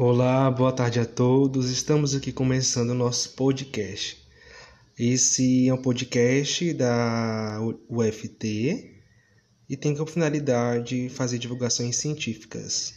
Olá, boa tarde a todos. Estamos aqui começando o nosso podcast. Esse é um podcast da UFT e tem como finalidade fazer divulgações científicas.